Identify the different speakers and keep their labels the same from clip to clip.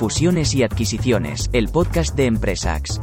Speaker 1: Fusiones y adquisiciones, el podcast de Empresax.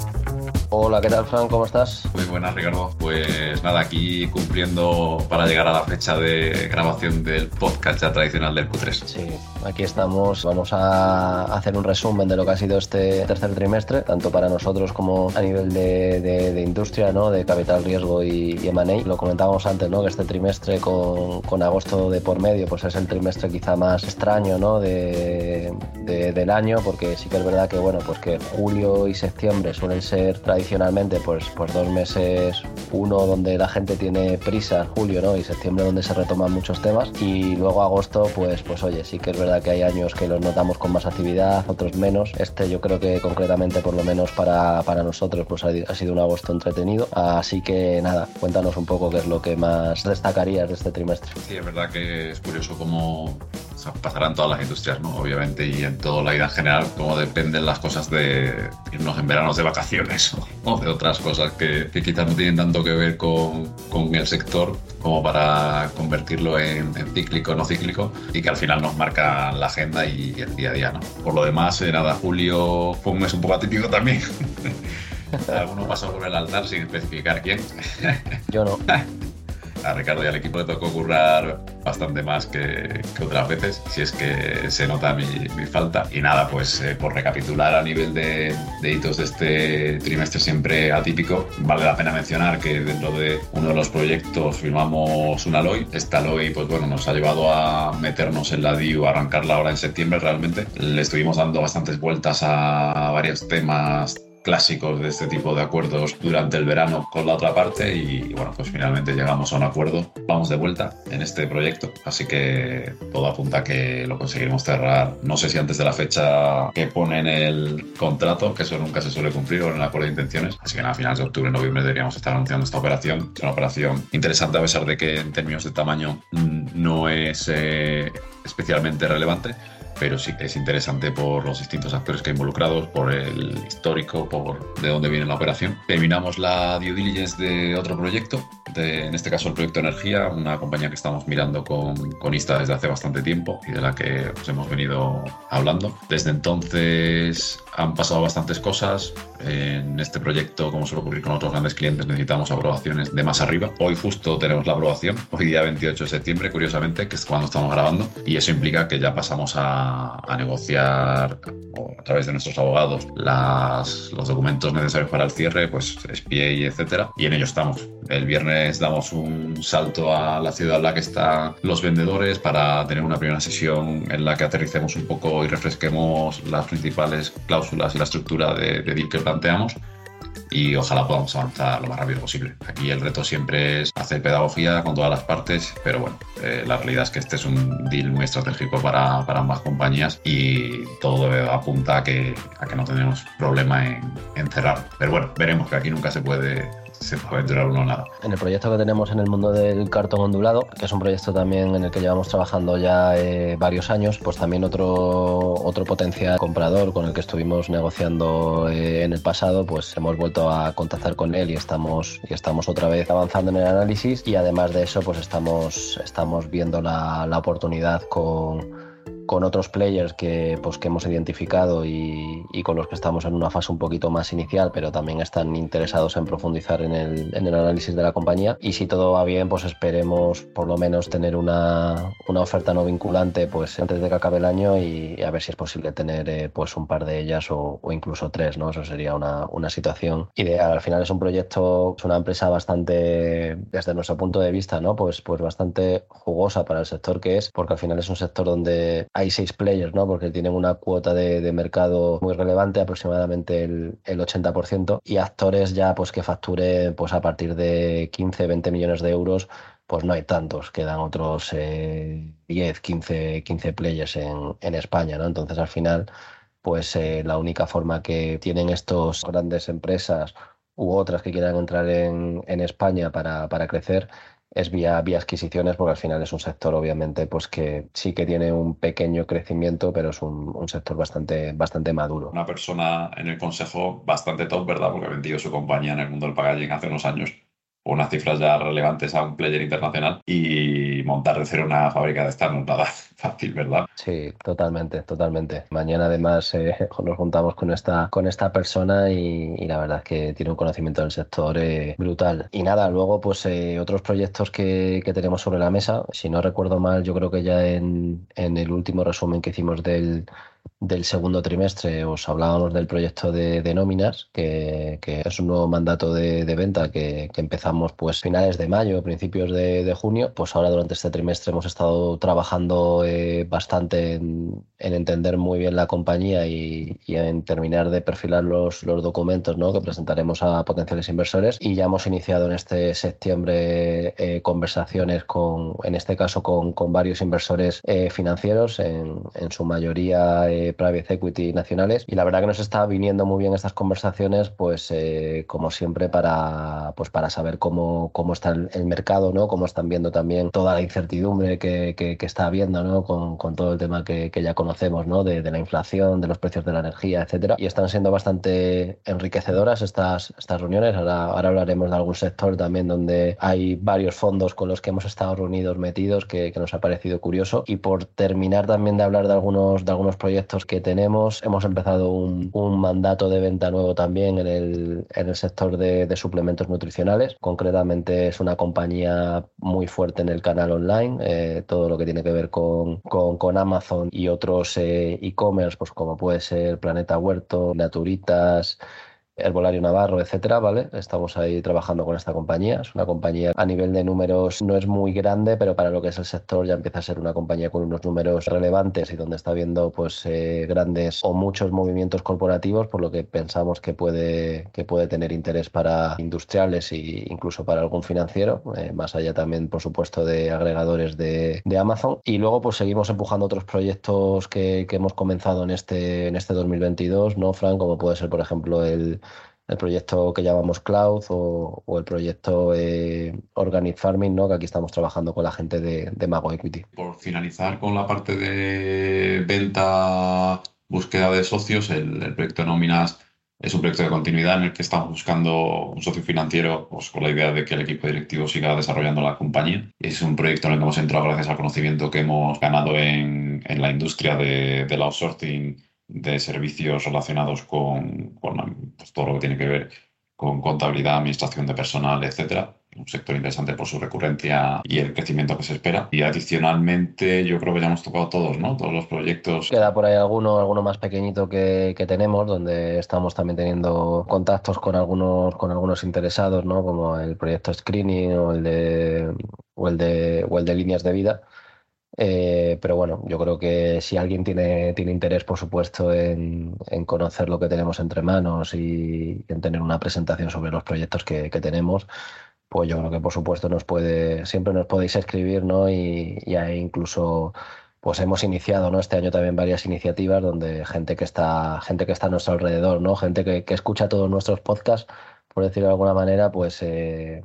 Speaker 2: Hola, ¿qué tal, Fran? ¿Cómo estás?
Speaker 3: Muy buenas, Ricardo. Pues nada, aquí cumpliendo para llegar a la fecha de grabación del podcast ya tradicional del Q3.
Speaker 2: Sí, aquí estamos. Vamos a hacer un resumen de lo que ha sido este tercer trimestre, tanto para nosotros como a nivel de, industria, ¿no? de capital riesgo y, y. Lo comentábamos antes, ¿no? que este trimestre con, con, agosto de por medio pues es el trimestre quizá más extraño ¿no? de, del año, porque sí que es verdad que, bueno, pues julio y septiembre suelen ser tradicionalmente pues, pues dos meses, uno donde la gente tiene prisa, julio ¿no? y septiembre donde se retoman muchos temas y luego agosto pues, pues oye, sí que es verdad que hay años que los notamos con más actividad, otros menos. Este yo creo que concretamente por lo menos para, para nosotros pues ha, sido un agosto entretenido. Así que nada, cuéntanos un poco qué es lo que más destacarías de este trimestre.
Speaker 3: Sí, es verdad que es curioso cómo pasarán todas las industrias, ¿no? Obviamente, y en toda la vida en general, cómo dependen las cosas de irnos en veranos de vacaciones o de otras cosas que, quizás no tienen tanto que ver con, con el sector como para convertirlo en, cíclico o no cíclico y que al final nos marca la agenda y el día a día, ¿no? Por lo demás, eh, nada, julio fue un mes un poco atípico también. Alguno pasó por el altar sin especificar quién.
Speaker 2: Yo no.
Speaker 3: a Ricardo y al equipo le tocó currar bastante más que, otras veces, si es que se nota mi, falta. Y nada, pues eh, por recapitular a nivel de, hitos de este trimestre siempre atípico, vale la pena mencionar que dentro de uno de los proyectos firmamos una LOI. Esta LOI, pues bueno, nos ha llevado a meternos en la DIU, a arrancarla ahora en septiembre realmente. Le estuvimos dando bastantes vueltas a varios temas clásicos de este tipo de acuerdos durante el verano con la otra parte y bueno, pues finalmente llegamos a un acuerdo. Vamos de vuelta en este proyecto, así que todo apunta a que lo conseguiremos cerrar, no sé si antes de la fecha que pone en el contrato, que eso nunca se suele cumplir, o en el acuerdo de intenciones, así que a finales de octubre, noviembre deberíamos estar anunciando esta operación. Es una operación interesante a pesar de que en términos de tamaño mm, no es eh, especialmente relevante pero sí que es interesante por los distintos actores que involucrados, por el histórico, por de dónde viene la operación. Terminamos la due diligence de otro proyecto, de, en este caso el proyecto Energía, una compañía que estamos mirando con, con ISTA desde hace bastante tiempo y de la que os hemos venido hablando. Desde entonces han pasado bastantes cosas. En este proyecto, como suele ocurrir con otros grandes clientes, necesitamos aprobaciones de más arriba. Hoy justo tenemos la aprobación, hoy día 28 de septiembre, curiosamente, que es cuando estamos grabando, y eso implica que ya pasamos a, negociar a través de nuestros abogados los documentos necesarios para el cierre, pues SPA y etcétera, y en ello estamos. El viernes damos un salto a la ciudad en la que están los vendedores para tener una primera sesión en la que aterricemos un poco y refresquemos las principales cláusulas y la estructura de, deal que planteamos y ojalá podamos avanzar lo más rápido posible. Aquí el reto siempre es hacer pedagogía con todas las partes, pero bueno, eh, la realidad es que este es un deal muy estratégico para, para ambas compañías y todo apunta a que, a que no tenemos problema en, en cerrar. Pero bueno, veremos que aquí nunca se puede se puede aventurar uno nada.
Speaker 2: En el proyecto que tenemos en el mundo del cartón ondulado, que es un proyecto también en el que llevamos trabajando ya eh, varios años, pues también otro, otro potencial comprador con el que estuvimos negociando eh, en el pasado, pues hemos vuelto a contactar con él y estamos, y estamos otra vez avanzando en el análisis y además de eso, pues estamos, estamos viendo la, la oportunidad con con otros players que, pues, que hemos identificado y, y, con los que estamos en una fase un poquito más inicial, pero también están interesados en profundizar en el, en el análisis de la compañía. Y si todo va bien, pues esperemos por lo menos tener una, una oferta no vinculante pues, antes de que acabe el año y, a ver si es posible tener eh, pues, un par de ellas o, o, incluso tres. ¿no? Eso sería una, una situación ideal. Al final es un proyecto, es una empresa bastante, desde nuestro punto de vista, ¿no? pues, pues bastante jugosa para el sector que es, porque al final es un sector donde hay seis players, ¿no? Porque tienen una cuota de, mercado muy relevante, aproximadamente el, 80%, y actores ya pues que facture pues a partir de 15, 20 millones de euros, pues no hay tantos, quedan otros 10, 15, 15 players en, en España, ¿no? Entonces al final, pues eh, la única forma que tienen estos grandes empresas u otras que quieran entrar en, en España para, para crecer es vía, vía adquisiciones, porque al final es un sector, obviamente, pues que sí que tiene un pequeño crecimiento, pero es un, sector bastante, bastante maduro.
Speaker 3: Una persona en el consejo bastante top, ¿verdad? Porque ha vendido su compañía en el mundo del packaging hace unos años unas cifras ya relevantes a un player internacional y montar de cero una fábrica de esta no fácil, ¿verdad?
Speaker 2: Sí, totalmente, totalmente. Mañana además eh, nos juntamos con esta, con esta persona y, la verdad es que tiene un conocimiento del sector eh, brutal. Y nada, luego pues eh, otros proyectos que, que, tenemos sobre la mesa, si no recuerdo mal, yo creo que ya en, en el último resumen que hicimos del del segundo trimestre os hablábamos del proyecto de, nóminas, que, es un nuevo mandato de, venta que, empezamos pues finales de mayo, principios de, junio. Pues ahora durante este trimestre hemos estado trabajando eh, bastante en, entender muy bien la compañía y, en terminar de perfilar los, los documentos ¿no? que presentaremos a potenciales inversores. Y ya hemos iniciado en este septiembre eh, conversaciones con, en este caso, con, varios inversores eh, financieros, en, en su mayoría private equity nacionales. Y la verdad que nos está viniendo muy bien estas conversaciones pues eh, como siempre para pues para saber cómo, cómo está el, mercado no cómo están viendo también toda la incertidumbre que, que, está habiendo no con, con, todo el tema que, que ya conocemos no de, de, la inflación de los precios de la energía etcétera. Y están siendo bastante enriquecedoras estas estas reuniones. Ahora, ahora hablaremos de algún sector también donde hay varios fondos con los que hemos estado reunidos metidos que, que nos ha parecido curioso. Y por terminar también de hablar de algunos de algunos proyectos que tenemos. Hemos empezado un, mandato de venta nuevo también en el, en el sector de, suplementos nutricionales. Concretamente es una compañía muy fuerte en el canal online, eh, todo lo que tiene que ver con, con, Amazon y otros eh, e-commerce, pues como puede ser Planeta Huerto, Naturitas, Herbolario Navarro, etcétera, ¿vale? Estamos ahí trabajando con esta compañía. Es una compañía a nivel de números no es muy grande, pero para lo que es el sector ya empieza a ser una compañía con unos números relevantes y donde está viendo pues eh, grandes o muchos movimientos corporativos, por lo que pensamos que puede, que puede tener interés para industriales e incluso para algún financiero, eh, más allá también, por supuesto, de agregadores de, de, Amazon. Y luego pues seguimos empujando otros proyectos que, que hemos comenzado en este, en este 2022, ¿no, Fran? Como puede ser, por ejemplo, el el proyecto que llamamos Cloud o, el proyecto eh, Organic Farming, ¿no? que aquí estamos trabajando con la gente de, Mago Equity.
Speaker 3: Por finalizar con la parte de venta, búsqueda de socios, el, proyecto Nóminas es un proyecto de continuidad en el que estamos buscando un socio financiero pues, con la idea de que el equipo directivo siga desarrollando la compañía. Es un proyecto en el que hemos entrado gracias al conocimiento que hemos ganado en, la industria de, del outsourcing de servicios relacionados con, pues, todo lo que tiene que ver con contabilidad, administración de personal, etcétera. Un sector interesante por su recurrencia y el crecimiento que se espera. Y adicionalmente, yo creo que ya hemos tocado todos, ¿no? Todos los proyectos.
Speaker 2: Queda por ahí alguno, alguno más pequeñito que, que tenemos, donde estamos también teniendo contactos con algunos, con algunos interesados, ¿no? Como el proyecto Screening o el de, o el de, o el de líneas de vida eh, pero bueno, yo creo que si alguien tiene, tiene interés, por supuesto, en, conocer lo que tenemos entre manos y en tener una presentación sobre los proyectos que, tenemos, pues yo creo que por supuesto nos puede, siempre nos podéis escribir, ¿no? Y, y incluso pues hemos iniciado ¿no? este año también varias iniciativas donde gente que está, gente que está a nuestro alrededor, ¿no? Gente que, escucha todos nuestros podcasts, por decirlo de alguna manera, pues eh,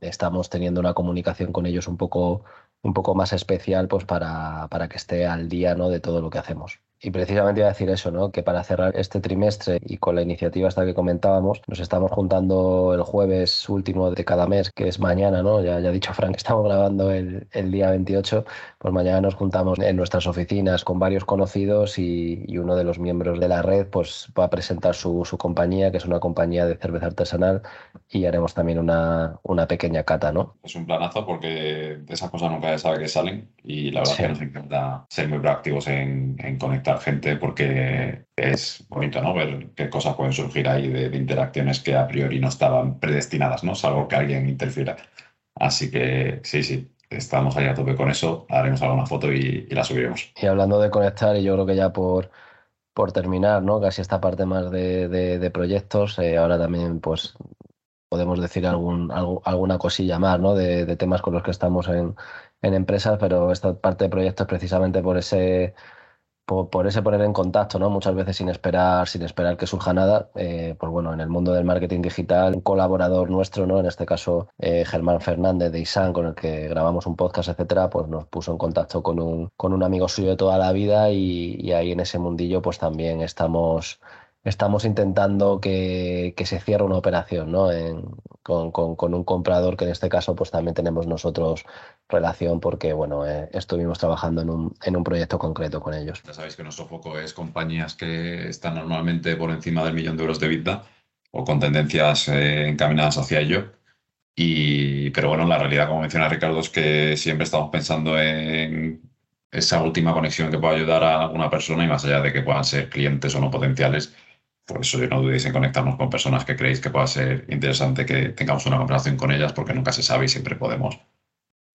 Speaker 2: estamos teniendo una comunicación con ellos un poco un poco más especial pues para, para que esté al día ¿no? de todo lo que hacemos. Y precisamente iba a decir eso, ¿no? que para cerrar este trimestre y con la iniciativa hasta que comentábamos, nos estamos juntando el jueves último de cada mes, que es mañana, ¿no? ya, ya ha dicho Frank, estamos grabando el, el, día 28, pues mañana nos juntamos en nuestras oficinas con varios conocidos y, y, uno de los miembros de la red pues va a presentar su, su, compañía, que es una compañía de cerveza artesanal, y haremos también una, una pequeña cata. ¿no?
Speaker 3: Es un planazo porque de esas cosas nunca se sabe que salen y la verdad es que nos encanta ser muy proactivos en, en conectar gente porque es bonito, ¿no? Ver qué cosas pueden surgir ahí de, interacciones que a priori no estaban predestinadas, ¿no? Salvo que alguien interfiera. Así que sí, sí, estamos ahí a tope con eso. Haremos alguna foto y, la subiremos.
Speaker 2: Y hablando de conectar, y yo creo que ya por, por terminar, ¿no? Casi esta parte más de, proyectos, eh, ahora también, pues podemos decir algún, alguna cosilla más, ¿no? De, temas con los que estamos en empresas, pero esta parte de proyectos precisamente por ese por, ese poner en contacto, ¿no? Muchas veces sin esperar, sin esperar que surja nada. Eh, pues bueno, en el mundo del marketing digital, un colaborador nuestro, ¿no? En este caso, eh, Germán Fernández de ISAN, con el que grabamos un podcast, etcétera, pues nos puso en contacto con un, con un amigo suyo de toda la vida y, ahí en ese mundillo, pues también estamos estamos intentando que, se cierre una operación ¿no? con, un comprador que en este caso pues también tenemos nosotros relación porque bueno, eh, estuvimos trabajando en un, en un proyecto concreto con ellos.
Speaker 3: Ya sabéis que nuestro foco es compañías que están normalmente por encima del millón de euros de vida o con tendencias eh, encaminadas hacia ello. Y, pero bueno, la realidad, como menciona Ricardo, es que siempre estamos pensando en esa última conexión que pueda ayudar a alguna persona y más allá de que puedan ser clientes o no potenciales, por eso no dudéis en conectarnos con personas que creéis que pueda ser interesante que tengamos una conversación con ellas, porque nunca se sabe y siempre podemos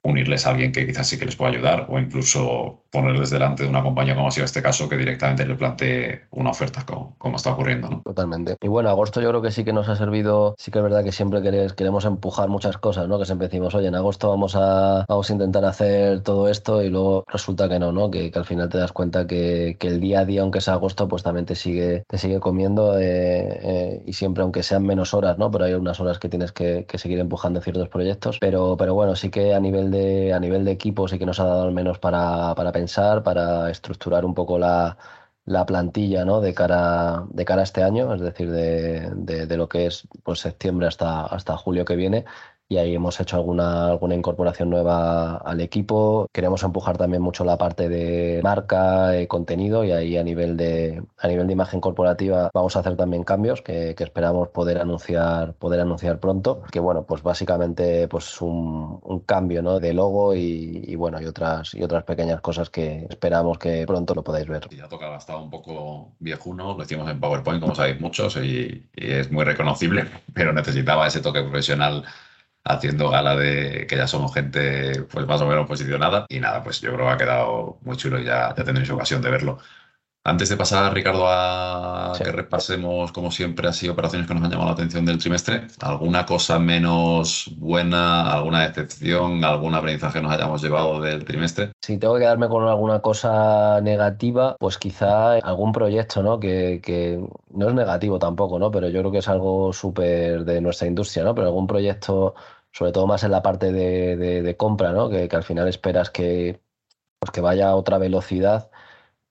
Speaker 3: unirles a alguien que quizás sí que les pueda ayudar o incluso ponerles delante de una compañía como ha sido este caso que directamente le plantee una oferta como, está ocurriendo. ¿no?
Speaker 2: Totalmente. Y bueno, agosto yo creo que sí que nos ha servido, sí que es verdad que siempre queremos empujar muchas cosas, ¿no? Que siempre decimos, oye, en agosto vamos a, vamos a intentar hacer todo esto y luego resulta que no, ¿no? Que, al final te das cuenta que, el día a día, aunque sea agosto, pues también te sigue, te sigue comiendo eh, eh, y siempre, aunque sean menos horas, ¿no? Pero hay unas horas que tienes que, que seguir empujando ciertos proyectos. Pero, pero bueno, sí que a nivel de a nivel de equipo sí que nos ha dado al menos para, pensar, para estructurar un poco la, plantilla ¿no? de, cara, de cara a este año, es decir, de, de, lo que es pues, septiembre hasta, hasta julio que viene y ahí hemos hecho alguna, alguna incorporación nueva al equipo. Queremos empujar también mucho la parte de marca, y contenido y ahí a nivel de, a nivel de imagen corporativa vamos a hacer también cambios que, esperamos poder anunciar, poder anunciar pronto. Que bueno, pues básicamente pues un, un cambio ¿no? de logo y, bueno, y otras, y otras pequeñas cosas que esperamos que pronto lo podáis ver.
Speaker 3: Ya tocaba, estaba un poco viejuno, lo hicimos en PowerPoint, como sabéis muchos, y es muy reconocible, pero necesitaba ese toque profesional haciendo gala de que ya somos gente pues más o menos posicionada. Y nada, pues yo creo que ha quedado muy chulo y ya, ya tendréis ocasión de verlo. Antes de pasar, Ricardo, a que repasemos, como siempre, así operaciones que nos han llamado la atención del trimestre, ¿alguna cosa menos buena, alguna decepción, algún aprendizaje que nos hayamos llevado del trimestre?
Speaker 2: Si tengo que quedarme con alguna cosa negativa, pues quizá algún proyecto, ¿no? Que, que no es negativo tampoco, ¿no? Pero yo creo que es algo súper de nuestra industria, ¿no? Pero algún proyecto sobre todo más en la parte de, compra, ¿no? Que, al final esperas que, pues que vaya a otra velocidad.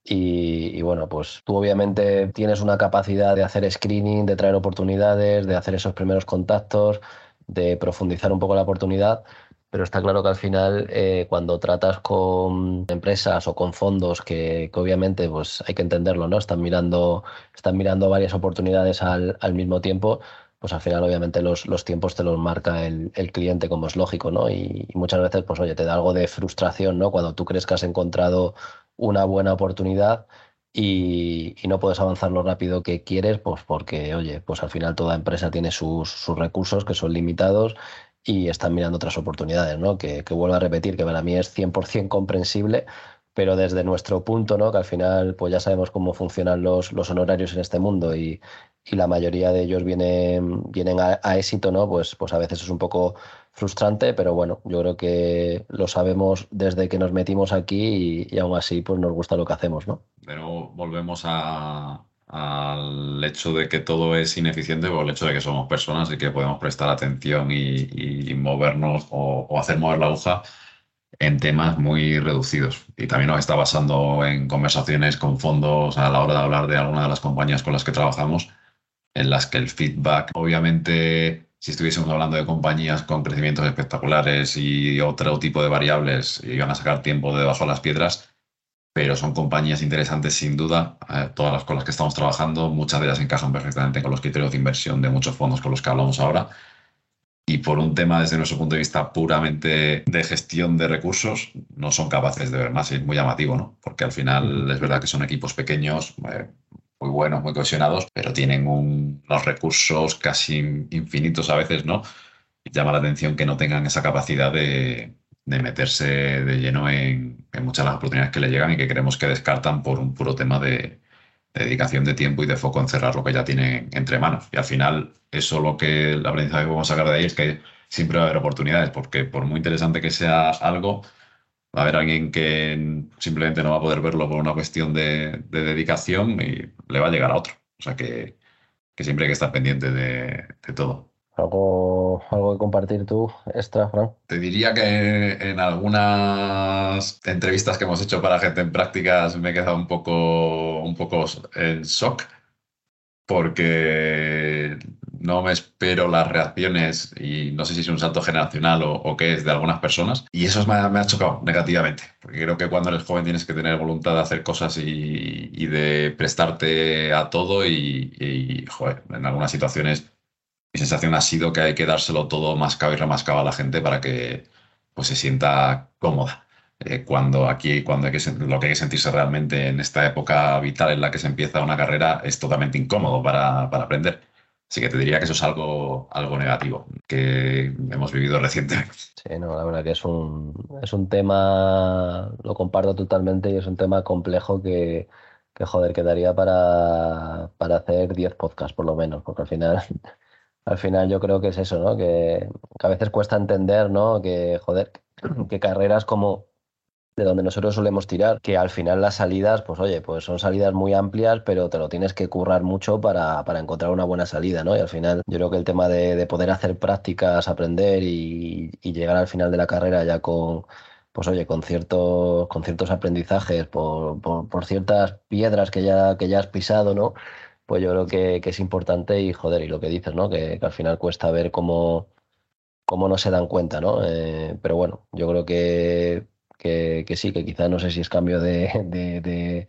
Speaker 2: Y, bueno, pues tú obviamente tienes una capacidad de hacer screening, de traer oportunidades, de hacer esos primeros contactos, de profundizar un poco la oportunidad, pero está claro que al final eh, cuando tratas con empresas o con fondos que, obviamente pues hay que entenderlo, ¿no? Están mirando, están mirando varias oportunidades al, al mismo tiempo, pues al final obviamente los, los tiempos te los marca el, el, cliente como es lógico, ¿no? Y, muchas veces, pues oye, te da algo de frustración, ¿no? Cuando tú crees que has encontrado una buena oportunidad y, y, no puedes avanzar lo rápido que quieres, pues porque, oye, pues al final toda empresa tiene sus, sus recursos que son limitados y están mirando otras oportunidades, ¿no? Que, que vuelvo a repetir, que para mí es 100% comprensible, pero desde nuestro punto, ¿no? Que al final, pues ya sabemos cómo funcionan los, los honorarios en este mundo y, y la mayoría de ellos vienen, vienen a, éxito, ¿no? Pues, pues a veces es un poco frustrante, pero bueno, yo creo que lo sabemos desde que nos metimos aquí y, aún así pues nos gusta lo que hacemos, ¿no?
Speaker 3: Pero volvemos al hecho de que todo es ineficiente por el hecho de que somos personas y que podemos prestar atención y, movernos o, o, hacer mover la aguja en temas muy reducidos. Y también nos está basando en conversaciones con fondos a la hora de hablar de alguna de las compañías con las que trabajamos en las que el feedback, obviamente, si estuviésemos hablando de compañías con crecimientos espectaculares y otro tipo de variables, iban a sacar tiempo de debajo de las piedras, pero son compañías interesantes sin duda, eh, todas las con las que estamos trabajando, muchas de ellas encajan perfectamente con los criterios de inversión de muchos fondos con los que hablamos ahora. Y por un tema desde nuestro punto de vista puramente de gestión de recursos, no son capaces de ver más. Y es muy llamativo, ¿no? Porque al final es verdad que son equipos pequeños, eh, muy buenos, muy cohesionados, pero tienen unos recursos casi infinitos a veces, ¿no? Y llama la atención que no tengan esa capacidad de, meterse de lleno en, muchas de las oportunidades que le llegan y que creemos que descartan por un puro tema de, dedicación de tiempo y de foco en cerrar lo que ya tienen entre manos. Y al final, eso lo que la aprendizaje que vamos a sacar de ahí es que siempre va a haber oportunidades, porque por muy interesante que sea algo, va a haber alguien que simplemente no va a poder verlo por una cuestión de, dedicación y le va a llegar a otro. O sea que, siempre hay que estar pendiente de, todo.
Speaker 2: ¿Algo, ¿Algo que compartir tú extra, Fran?
Speaker 3: Te diría que en algunas entrevistas que hemos hecho para gente en prácticas me he quedado un poco, un poco en shock porque no me espero las reacciones y no sé si es un salto generacional o, qué es de algunas personas. Y eso me ha, chocado negativamente, porque creo que cuando eres joven tienes que tener voluntad de hacer cosas y, de prestarte a todo y, joder, en algunas situaciones mi sensación ha sido que hay que dárselo todo mascado y remascado a la gente para que pues, se sienta cómoda. Eh, cuando aquí, cuando hay que, lo que hay que sentirse realmente en esta época vital en la que se empieza una carrera es totalmente incómodo para, para aprender. Así que te diría que eso es algo, algo negativo que hemos vivido recientemente.
Speaker 2: Sí, no, la verdad que es un, es un tema, lo comparto totalmente y es un tema complejo que, que joder, quedaría para, para hacer 10 podcasts por lo menos, porque al final, al final yo creo que es eso, ¿no? Que, que a veces cuesta entender, ¿no? Que, joder, que carreras como de donde nosotros solemos tirar, que al final las salidas, pues oye, pues son salidas muy amplias, pero te lo tienes que currar mucho para, para encontrar una buena salida, ¿no? Y al final yo creo que el tema de, de poder hacer prácticas, aprender y, llegar al final de la carrera ya con, pues oye, con ciertos, con ciertos aprendizajes, por, por, ciertas piedras que ya, que ya has pisado, ¿no? Pues yo creo que, que es importante y joder, y lo que dices, ¿no? Que, que al final cuesta ver cómo, cómo no se dan cuenta, ¿no? Eh, pero bueno, yo creo que que, sí, que quizás no sé si es cambio de,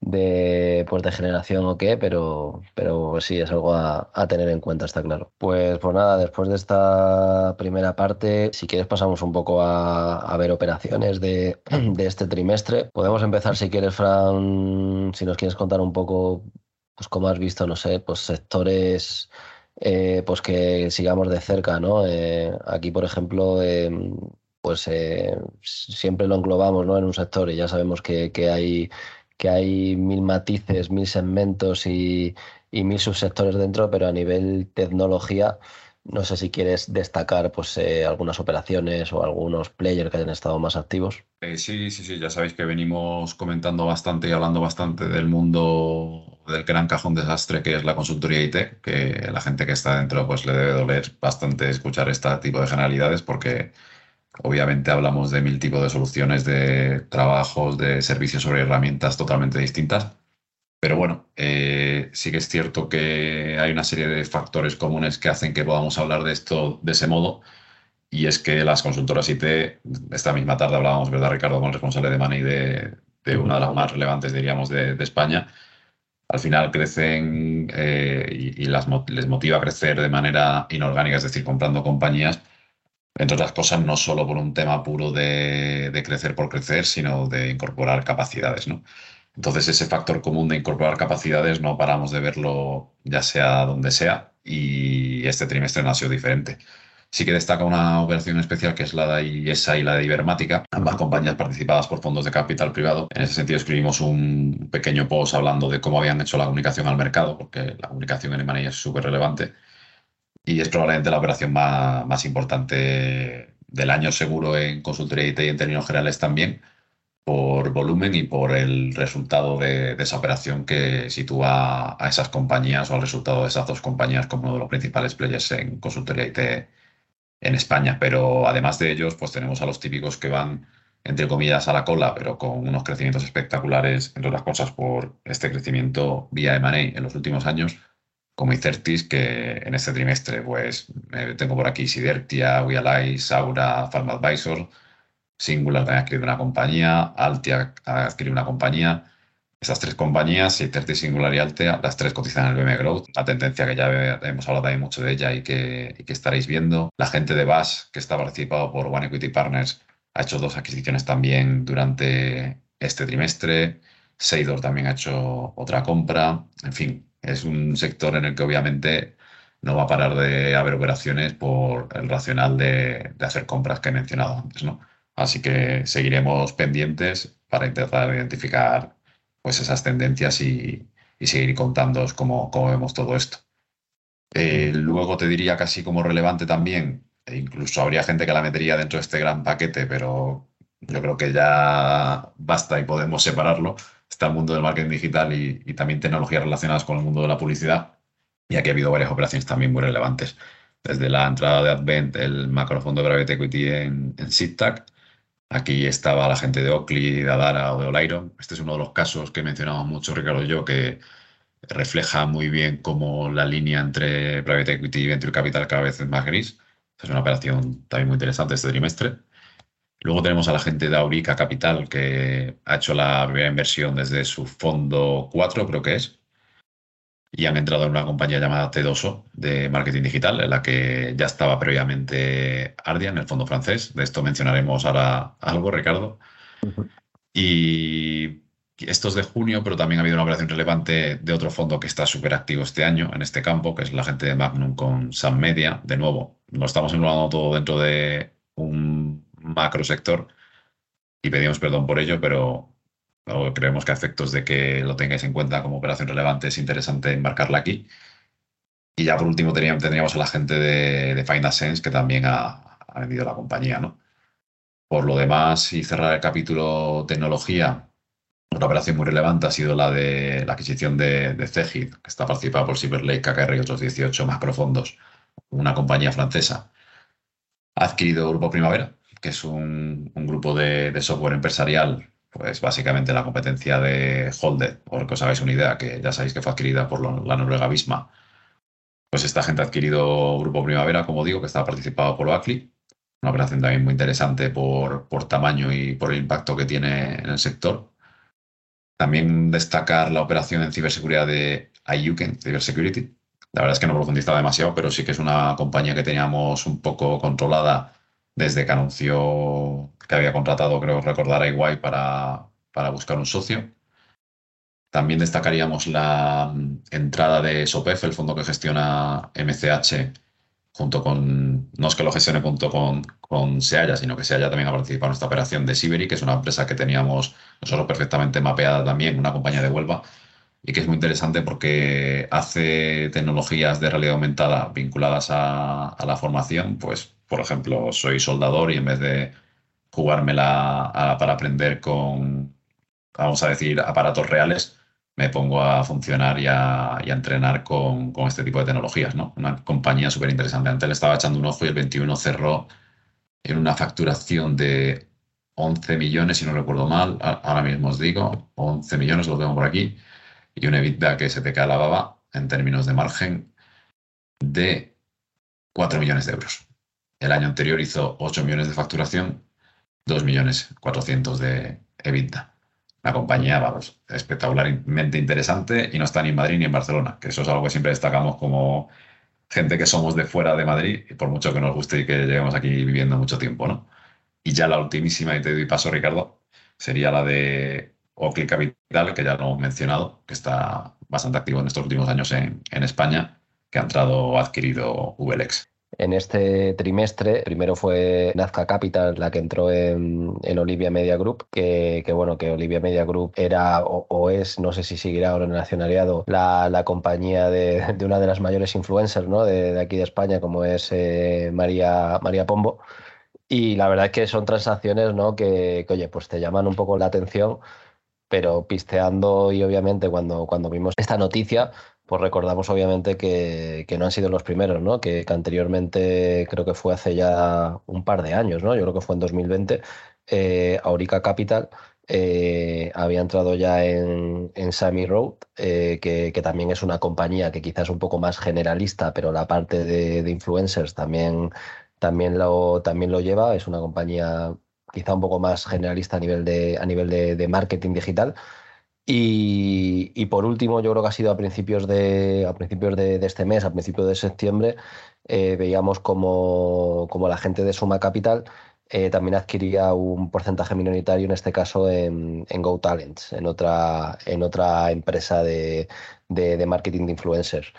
Speaker 2: de, pues de generación o qué, pero, pero sí, es algo a, tener en cuenta, está claro. Pues, pues nada, después de esta primera parte, si quieres pasamos un poco a, ver operaciones de, de, este trimestre. Podemos empezar, si quieres, Fran, si nos quieres contar un poco, pues cómo has visto, no sé, pues sectores... Eh, pues que sigamos de cerca, ¿no? Eh, aquí, por ejemplo, em, pues eh, siempre lo englobamos ¿no? en un sector y ya sabemos que, que, hay, que hay mil matices, mil segmentos y, y, mil subsectores dentro, pero a nivel tecnología, no sé si quieres destacar pues, eh, algunas operaciones o algunos players que hayan estado más activos.
Speaker 3: Eh, sí, sí, sí, ya sabéis que venimos comentando bastante y hablando bastante del mundo del gran cajón desastre que es la consultoría IT, que la gente que está dentro pues le debe doler bastante escuchar este tipo de generalidades porque Obviamente hablamos de mil tipos de soluciones, de trabajos, de servicios sobre herramientas totalmente distintas. Pero bueno, eh, sí que es cierto que hay una serie de factores comunes que hacen que podamos hablar de esto de ese modo. Y es que las consultoras IT, esta misma tarde hablábamos, ¿verdad, Ricardo, con el responsable de Money de, una de las más relevantes, diríamos, de, España? Al final crecen eh, y, les motiva a crecer de manera inorgánica, es decir, comprando compañías entre otras cosas, no solo por un tema puro de, crecer por crecer, sino de incorporar capacidades, ¿no? Entonces, ese factor común de incorporar capacidades no paramos de verlo ya sea donde sea y este trimestre no ha sido diferente. Sí que destaca una operación especial que es la de IESA y la de Ibermática, ambas compañías participadas por fondos de capital privado. En ese sentido escribimos un pequeño post hablando de cómo habían hecho la comunicación al mercado, porque la comunicación en M&A es súper relevante y es probablemente la operación más, importante del año seguro en consultoría IT y en términos generales también, por volumen y por el resultado de, esa operación que sitúa a esas compañías o al resultado de esas dos compañías como uno de los principales players en consultoría IT en España. Pero además de ellos, pues tenemos a los típicos que van, entre comillas, a la cola, pero con unos crecimientos espectaculares, entre otras cosas, por este crecimiento vía M&A en los últimos años como Icertis, que en este trimestre pues tengo por aquí Sidertia, Realize, Saura, Pharma Advisor, Singular también ha adquirido una compañía, Altia ha adquirido una compañía. Esas tres compañías, Icertis, Singular y Altia, las tres cotizan en el BM Growth, la tendencia que ya hemos hablado mucho de ella y que, y que estaréis viendo. La gente de BAS, que está participado por One Equity Partners, ha hecho dos adquisiciones también durante este trimestre. Seidor también ha hecho otra compra. En fin, es un sector en el que obviamente no va a parar de haber operaciones por el racional de, hacer compras que he mencionado antes, ¿no? Así que seguiremos pendientes para intentar identificar pues esas tendencias y, seguir contándoos cómo, vemos todo esto. Eh, luego te diría casi como relevante también, e incluso habría gente que la metería dentro de este gran paquete, pero yo creo que ya basta y podemos separarlo está el mundo del marketing digital y, también tecnologías relacionadas con el mundo de la publicidad. Y aquí ha habido varias operaciones también muy relevantes. Desde la entrada de Advent, el macrofondo Private Equity en, en SITAC. Aquí estaba la gente de Oakley, de Adara o de Olairon. Este es uno de los casos que mencionamos mucho, Ricardo y yo, que refleja muy bien cómo la línea entre private equity y venture capital cada vez es más gris. Es una operación también muy interesante este trimestre. Luego tenemos a la gente de Aurica Capital que ha hecho la primera inversión desde su fondo 4, creo que es, y han entrado en una compañía llamada T2O de marketing digital, en la que ya estaba previamente Ardian, el fondo francés. De esto mencionaremos ahora algo, Ricardo. Y esto es de junio, pero también ha habido una operación relevante de otro fondo que está súper activo este año en este campo, que es la gente de Magnum con Sam Media. De nuevo, lo estamos englobando todo dentro de un macro sector y pedimos perdón por ello, pero creemos que a efectos de que lo tengáis en cuenta como operación relevante es interesante embarcarla aquí. Y ya por último tendríamos a la gente de, de Find a Sense que también ha, vendido la compañía. ¿no? Por lo demás, y cerrar el capítulo tecnología, una operación muy relevante ha sido la de la adquisición de, de Cegid, que está participada por Silver Lake, KKR y otros 18 más profundos, una compañía francesa. Ha adquirido Grupo Primavera, que es un, grupo de, software empresarial, pues básicamente la competencia de Holded, por que os hagáis una idea, que ya sabéis que fue adquirida por la Noruega Visma. Pues esta gente ha adquirido Grupo Primavera, como digo, que está participado por Oakley. Una operación también muy interesante por, por tamaño y por el impacto que tiene en el sector. También destacar la operación en ciberseguridad de IUKEN, Cybersecurity. La verdad es que no profundizaba demasiado, pero sí que es una compañía que teníamos un poco controlada desde que anunció que había contratado, creo recordar, a Iguay para, para buscar un socio. También destacaríamos la mm, entrada de SOPEF, el fondo que gestiona MCH, junto con, no es que lo gestione junto con, con Seaya, sino que Seaya también ha participado en esta operación de Siberi, que es una empresa que teníamos nosotros perfectamente mapeada también, una compañía de Huelva, y que es muy interesante porque hace tecnologías de realidad aumentada vinculadas a, a la formación, pues, por ejemplo, soy soldador y en vez de jugármela para aprender con, vamos a decir, aparatos reales, me pongo a funcionar y a, entrenar con, este tipo de tecnologías, ¿no? Una compañía súper interesante. Antes le estaba echando un ojo y el 21 cerró en una facturación de 11 millones, si no recuerdo mal, ahora mismo os digo, 11 millones, lo tengo por aquí, y una EBITDA que se te cae la baba en términos de margen de 4 millones de euros. El año anterior hizo 8 millones de facturación, 2 millones 400 de EBITDA la compañía, vamos, espectacularmente interesante y no está ni en Madrid ni en Barcelona, que eso es algo que siempre destacamos como gente que somos de fuera de Madrid y por mucho que nos guste y que lleguemos aquí viviendo mucho tiempo, ¿no? Y ya la ultimísima, y te doy paso, Ricardo, sería la de Oakley Capital, que ya lo hemos mencionado, que está bastante activo en estos últimos años en, en España, que ha entrado o adquirido VLX
Speaker 2: en este trimestre. Primero fue Nazca Capital la que entró en, Olivia Media Group, que, bueno, que Olivia Media Group era o, es, no sé si seguirá ahora en el accionariado, la, compañía de, una de las mayores influencers ¿no? de, aquí de España, como es eh, María, María Pombo. Y la verdad es que son transacciones ¿no? que, que, oye, pues te llaman un poco la atención, pero pisteando y obviamente cuando, cuando vimos esta noticia, pues recordamos obviamente que, no han sido los primeros, ¿no? Que, anteriormente, creo que fue hace ya un par de años, ¿no? Yo creo que fue en 2020, eh, Aurica Capital eh, había entrado ya en, en Sammy Road, eh, que, también es una compañía que quizás un poco más generalista, pero la parte de, influencers también, también, lo, también lo lleva, es una compañía quizá un poco más generalista a nivel de, a nivel de marketing digital. Y, por último, yo creo que ha sido a principios de, a principios de, este mes, a principios de septiembre, eh, veíamos como, la gente de Suma Capital eh, también adquiría un porcentaje minoritario, en este caso en, en GoTalents, en otra, en otra empresa de, marketing de influencers.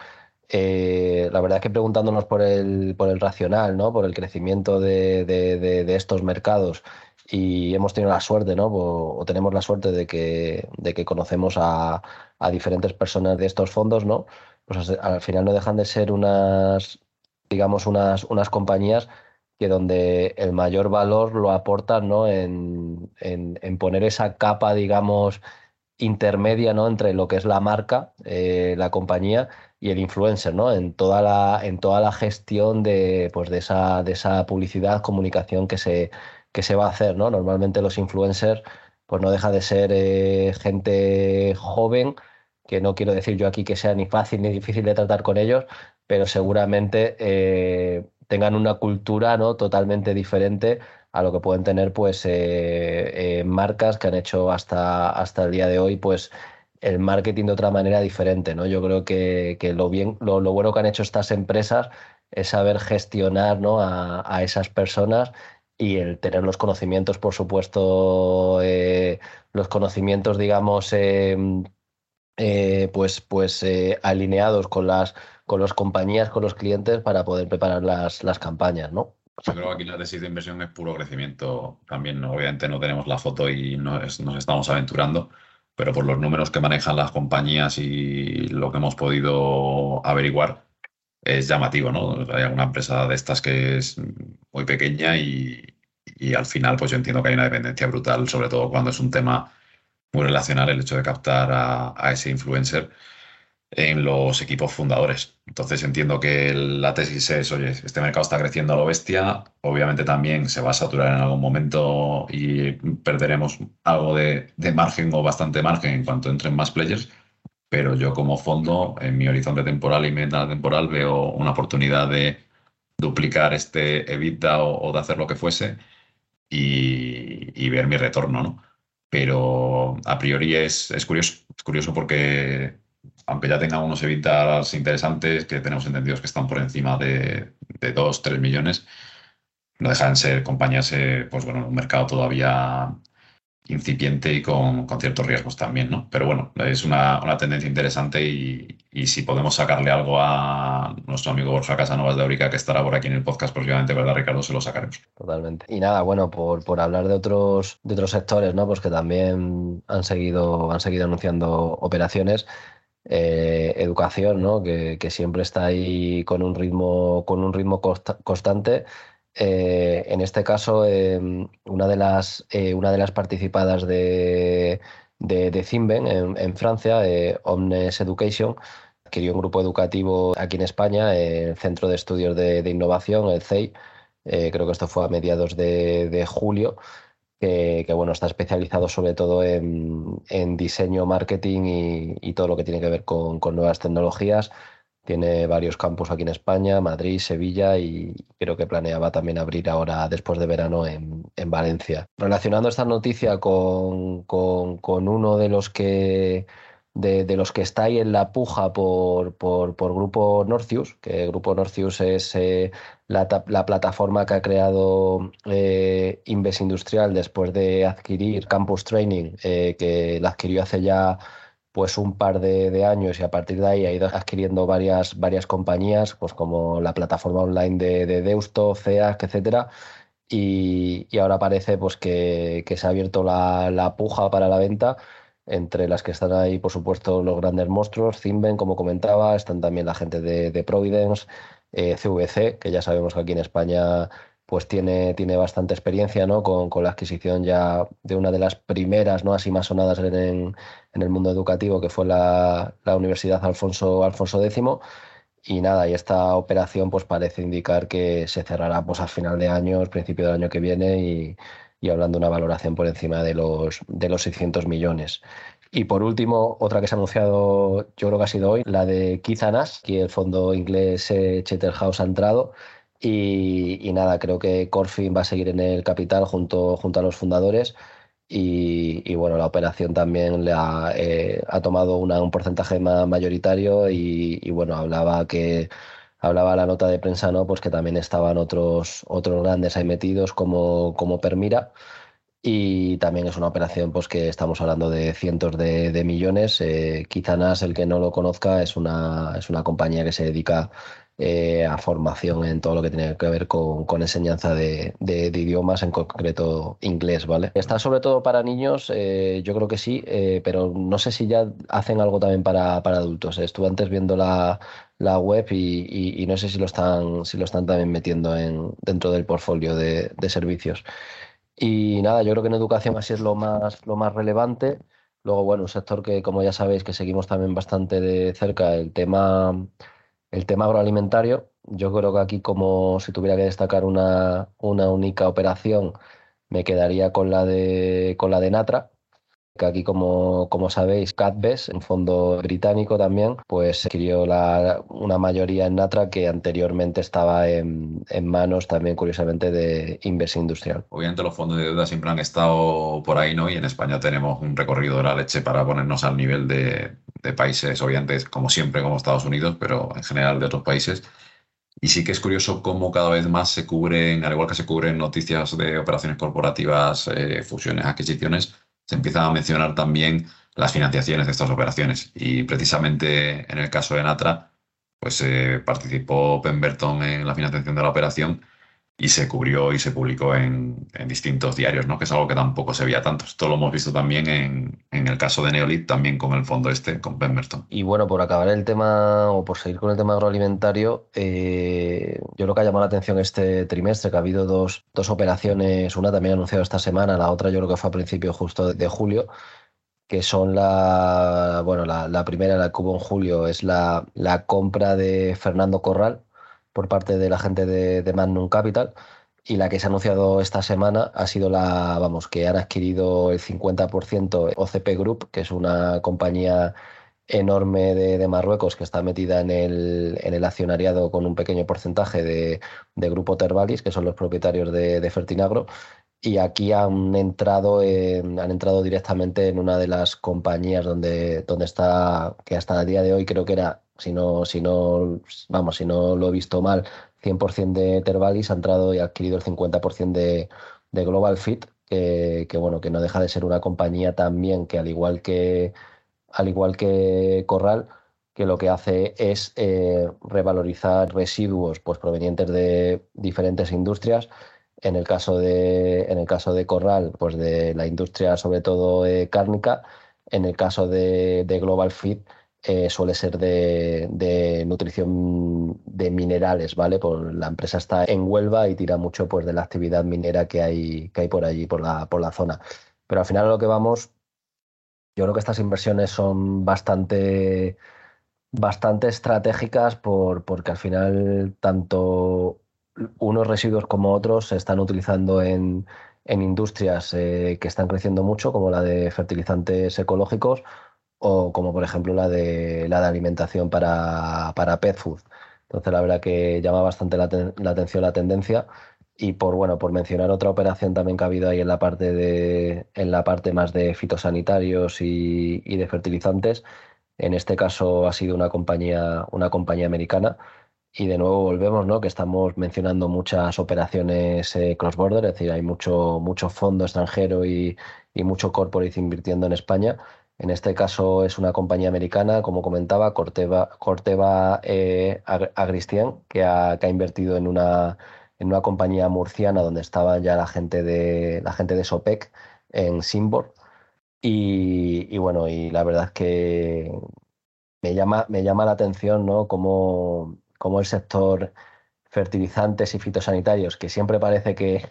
Speaker 2: Eh, la verdad es que preguntándonos por el, por el racional, ¿no? por el crecimiento de estos mercados y hemos tenido la suerte, ¿no? O, tenemos la suerte de que, de que conocemos a, diferentes personas de estos fondos, ¿no? Pues al final no dejan de ser unas, digamos, unas, unas compañías que donde el mayor valor lo aportan, ¿no? En, en, poner esa capa, digamos, intermedia, ¿no? Entre lo que es la marca, eh, la compañía y el influencer, ¿no? En toda la, en toda la gestión de, pues de, esa, de esa publicidad, comunicación que se, que se va a hacer, ¿no? Normalmente los influencers, pues no deja de ser eh, gente joven que no quiero decir yo aquí que sea ni fácil ni difícil de tratar con ellos, pero seguramente eh, tengan una cultura ¿no? totalmente diferente a lo que pueden tener pues eh, eh, marcas que han hecho hasta, hasta el día de hoy pues el marketing de otra manera diferente. ¿no? Yo creo que, lo, bien, lo, bueno que han hecho estas empresas es saber gestionar ¿no? a, esas personas y el tener los conocimientos, por supuesto, los conocimientos, digamos, pues, pues alineados con las con las compañías, con los clientes para poder preparar las, las campañas, ¿no?
Speaker 3: Yo creo que aquí la tesis de inversión es puro crecimiento. También, obviamente, no tenemos la foto y no nos estamos aventurando, pero por los números que manejan las compañías y lo que hemos podido averiguar, es llamativo, ¿no? Hay alguna empresa de estas que es muy pequeña y, y al final, pues yo entiendo que hay una dependencia brutal, sobre todo cuando es un tema muy relacional, el hecho de captar a, a ese influencer en los equipos fundadores. Entonces entiendo que la tesis es, oye, este mercado está creciendo a lo bestia, obviamente también se va a saturar en algún momento y perderemos algo de, margen o bastante margen en cuanto entren más players, pero yo como fondo, en mi horizonte temporal y meta temporal, veo una oportunidad de duplicar este EBITDA o, de hacer lo que fuese y, y, ver mi retorno, ¿no? Pero a priori es, es curioso, es curioso porque aunque ya tenga unos evitas interesantes, que tenemos entendidos que están por encima de, de 2, 3 millones, no dejan de ser compañías, eh, pues bueno, un mercado todavía incipiente y con, ciertos riesgos también, ¿no? Pero bueno, es una, tendencia interesante y, si podemos sacarle algo a nuestro amigo Borja Casanovas de Aurica, que estará por aquí en el podcast próximamente, ¿verdad, Ricardo? Se lo sacaremos.
Speaker 2: Totalmente. Y nada, bueno, por, por hablar de otros, de otros sectores, ¿no? Pues que también han seguido, han seguido anunciando operaciones. Eh, educación, ¿no? Que, siempre está ahí con un ritmo, con un ritmo constante. Eh, en este caso, em, una, de las, eh, una de las participadas de, de, Zimben en, Francia, Omnes Education, adquirió un grupo educativo aquí en España, el Centro de Estudios de, Innovación, el CEI. creo que esto fue a mediados de julio que, bueno, está especializado sobre todo en, diseño, marketing y, todo lo que tiene que ver con, nuevas tecnologías. Tiene varios campus aquí en España, Madrid, Sevilla y creo que planeaba también abrir ahora después de verano en, Valencia. Relacionando esta noticia con, con uno de los que de, los que está en la puja por, por, Grupo Norcius, que Grupo Norcius es eh, la, plataforma que ha creado eh, Inves Industrial después de adquirir Campus Training, eh, que la adquirió hace ya pues un par de, años y a partir de ahí ha ido adquiriendo varias, varias compañías, pues como la plataforma online de, Deusto, CEAC, etcétera. Y, ahora parece pues que, se ha abierto la, la puja para la venta entre las que están ahí, por supuesto, los grandes monstruos, Zimben, como comentaba, están también la gente de, Providence, CVC, eh, que ya sabemos que aquí en España pues tiene, tiene bastante experiencia ¿no? con, la adquisición ya de una de las primeras, ¿no? así más sonadas en, el mundo educativo, que fue la, Universidad Alfonso, Alfonso X. Y nada, y esta operación pues parece indicar que se cerrará pues a final de año, principio del año que viene y, y hablando de una valoración por encima de los, de los 600 millones. Y por último, otra que se ha anunciado, yo creo que ha sido hoy, la de Kizanas, que el fondo inglés eh, House ha entrado. Y, nada, creo que Corfin va a seguir en el capital junto, junto a los fundadores. Y, bueno, la operación también le ha, eh, ha tomado un porcentaje mayoritario y, y bueno, hablaba que hablaba la nota de prensa, ¿no? Pues que también estaban otros, otros grandes ahí metidos como, como Permira. Y también es una operación pues que estamos hablando de cientos de, millones. Eh, quizás el que no lo conozca es una, es una compañía que se dedica eh, a formación en todo lo que tiene que ver con, enseñanza de, idiomas, en concreto inglés, ¿vale? Está sobre todo para niños, eh, yo creo que sí, pero no sé si ya hacen algo también para, para adultos. Estuve antes viendo la, la web y, no sé si lo están, si lo están también metiendo en, dentro del portfolio de, servicios. Y nada, yo creo que en educación así es lo más, lo más relevante. Luego, bueno, un sector que, como ya sabéis, que seguimos también bastante de cerca, el tema, el tema agroalimentario. Yo creo que aquí, como si tuviera que destacar una, una única operación, me quedaría con la de, con la de Natra, que aquí, como, como sabéis, Cadbes, un fondo británico también, pues adquirió la, una mayoría en Natra que anteriormente estaba en, manos también, curiosamente, de Inves Industrial.
Speaker 3: Obviamente los fondos de deuda siempre han estado por ahí, ¿no? Y en España tenemos un recorrido de la leche para ponernos al nivel de, de países, obviamente, como siempre, como Estados Unidos, pero en general de otros países. Y sí que es curioso cómo cada vez más se cubren, al igual que se cubren noticias de operaciones corporativas, eh, fusiones, adquisiciones, se empiezan a mencionar también las financiaciones de estas operaciones. Y precisamente en el caso de Natra, pues eh, participó Pemberton en la financiación de la operación y se cubrió y se publicó en, distintos diarios, ¿no? que es algo que tampoco se veía tanto. Esto lo hemos visto también en, el caso de Neolit, también con el fondo este, con Pemberton.
Speaker 2: Y bueno, por acabar el tema, o por seguir con el tema agroalimentario, eh, yo lo que ha llamado la atención este trimestre, que ha habido dos, dos operaciones, una también anunciada esta semana, la otra yo creo que fue a principios justo de, julio, que son la, bueno, la, primera, la que hubo en julio, es la, la compra de Fernando Corral, por parte de la gente de, de Magnum Capital y la que se ha anunciado esta semana ha sido la, vamos, que han adquirido el 50% OCP Group, que es una compañía enorme de, Marruecos que está metida en el, en el, accionariado con un pequeño porcentaje de, de Grupo Tervalis, que son los propietarios de, Fertinagro, y aquí han entrado, han entrado directamente en una de las compañías donde, donde está, que hasta el día de hoy creo que era si no, si no, vamos, si no lo he visto mal, 100% de Tervalis ha entrado y ha adquirido el 50% de, de, Global Fit, que, bueno, que no deja de ser una compañía también que al igual que, al igual que Corral, que lo que hace es eh, revalorizar residuos pues, provenientes de diferentes industrias. En el caso de, en el caso de Corral, pues de la industria sobre todo eh, cárnica. En el caso de, de Global Fit, eh, suele ser de, nutrición de minerales, ¿vale? Por, la empresa está en Huelva y tira mucho pues, de la actividad minera que hay, que hay por allí, por la, por la zona. Pero al final a lo que vamos, yo creo que estas inversiones son bastante, bastante estratégicas por, porque al final tanto unos residuos como otros se están utilizando en, en industrias eh, que están creciendo mucho, como la de fertilizantes ecológicos, o como por ejemplo la de, la de alimentación para, para pet food. Entonces la verdad que llama bastante la, atención la tendencia y por bueno por mencionar otra operación también que ha habido ahí en la parte de en la parte más de fitosanitarios y, de fertilizantes en este caso ha sido una compañía una compañía americana y de nuevo volvemos no que estamos mencionando muchas operaciones eh, cross border es decir hay mucho mucho fondo extranjero y, y mucho corporate invirtiendo en España en este caso es una compañía americana, como comentaba, Corteva, Corteva eh, Agristian, que ha, invertido en una, en una compañía murciana donde estaba ya la gente de, la gente de Sopec en Simbor. Y, bueno, y la verdad es que me llama, me llama la atención ¿no? cómo, el sector fertilizantes y fitosanitarios, que siempre parece que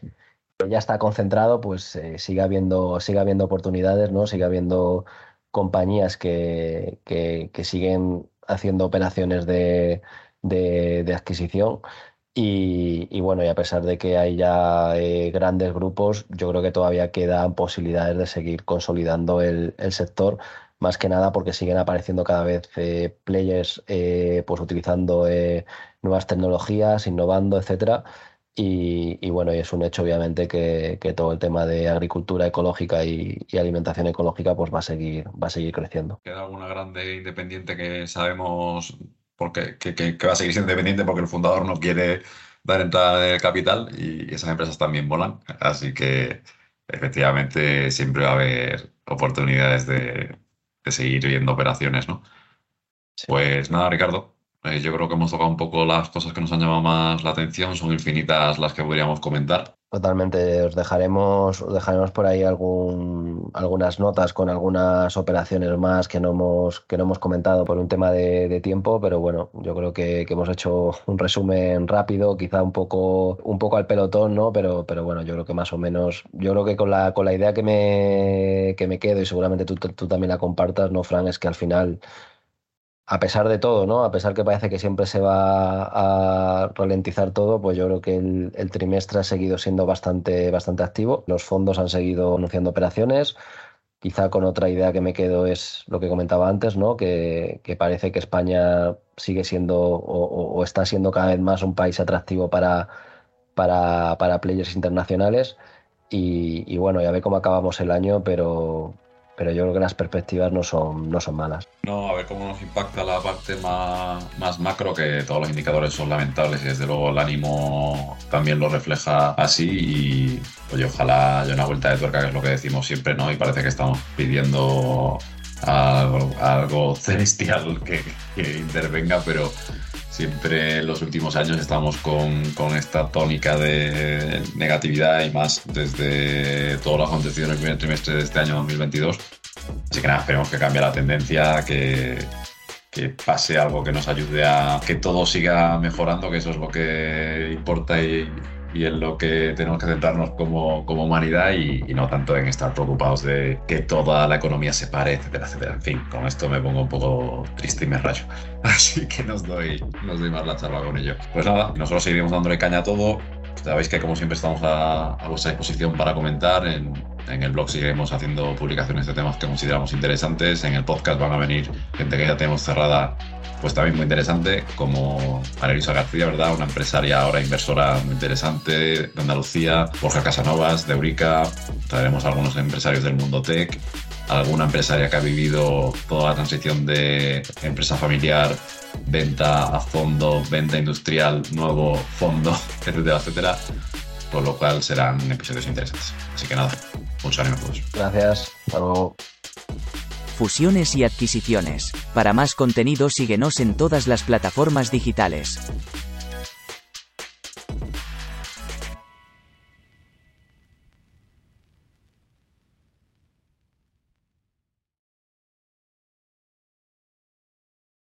Speaker 2: ya está concentrado, pues eh, sigue, habiendo, oportunidades, ¿no? sigue habiendo compañías que, que, siguen haciendo operaciones de, de, adquisición. Y, y, bueno, y a pesar de que hay ya eh, grandes grupos, yo creo que todavía quedan posibilidades de seguir consolidando el, el sector, más que nada porque siguen apareciendo cada vez eh, players eh, pues utilizando nuevas tecnologías, innovando, etcétera. Y, bueno, y es un hecho obviamente que, todo el tema de agricultura ecológica y, alimentación ecológica pues va a seguir, va a seguir creciendo.
Speaker 3: ¿Queda alguna grande independiente que sabemos porque, que, va a seguir siendo independiente porque el fundador no quiere dar entrada de capital y esas empresas también volan? Así que efectivamente siempre va a haber oportunidades de, seguir viendo operaciones, ¿no? Pues nada, Ricardo, eh, yo creo que hemos tocado un poco las cosas que nos han llamado más la atención, son infinitas las que podríamos comentar.
Speaker 2: Totalmente, os dejaremos, dejaremos por ahí algunas notas con algunas operaciones más que no hemos, que no hemos comentado por un tema de, tiempo, pero bueno, yo creo que, hemos hecho un resumen rápido, quizá un poco, un poco al pelotón, ¿no? Pero, pero bueno, yo creo que más o menos, yo creo que con la, con la idea que me, que me quedo y seguramente tú, tú también la compartas, ¿no, Fran? Es que al final a pesar de todo, ¿no? A pesar que parece que siempre se va a ralentizar todo, pues yo creo que el, trimestre ha seguido siendo bastante, bastante activo. Los fondos han seguido anunciando operaciones. Quizá con otra idea que me quedo es lo que comentaba antes, ¿no? Que, parece que España sigue siendo o, está siendo cada vez más un país atractivo para, para, players internacionales. Y, y, bueno, ya ve cómo acabamos el año, pero, pero yo creo que las perspectivas no son, no son malas.
Speaker 3: No, a ver cómo nos impacta la parte más, más macro, que todos los indicadores son lamentables y desde luego el ánimo también lo refleja así y oye, ojalá haya una vuelta de tuerca, que es lo que decimos siempre, ¿no? Y parece que estamos pidiendo algo, celestial que, que intervenga, pero siempre en los últimos años estamos con, con, esta tónica de negatividad y más desde todo lo acontecido en el primer trimestre de este año 2022. Así que nada, esperemos que cambie la tendencia, que, que pase algo que nos ayude a que todo siga mejorando, que eso es lo que importa y, y en lo que tenemos que centrarnos como, como humanidad y, no tanto en estar preocupados de que toda la economía se pare, etcétera, etcétera. En fin, con esto me pongo un poco triste y me rayo. Así que nos doy, nos doy más la charla con ello. Pues nada, nosotros seguiremos dándole caña a todo. Sabéis que como siempre estamos a, a vuestra disposición para comentar. En, en, el blog seguiremos haciendo publicaciones de temas que consideramos interesantes. En el podcast van a venir gente que ya tenemos cerrada pues también muy interesante, como María García, ¿verdad? Una empresaria ahora inversora muy interesante de Andalucía, Borja Casanovas de Eurica, traeremos algunos empresarios del mundo tech, alguna empresaria que ha vivido toda la transición de empresa familiar, venta a fondo, venta industrial, nuevo fondo, etcétera, etcétera. Con lo cual serán episodios interesantes. Así que nada, muchos ánimo a todos.
Speaker 2: Gracias, hasta luego
Speaker 1: fusiones y adquisiciones. Para más contenido síguenos en todas las plataformas digitales.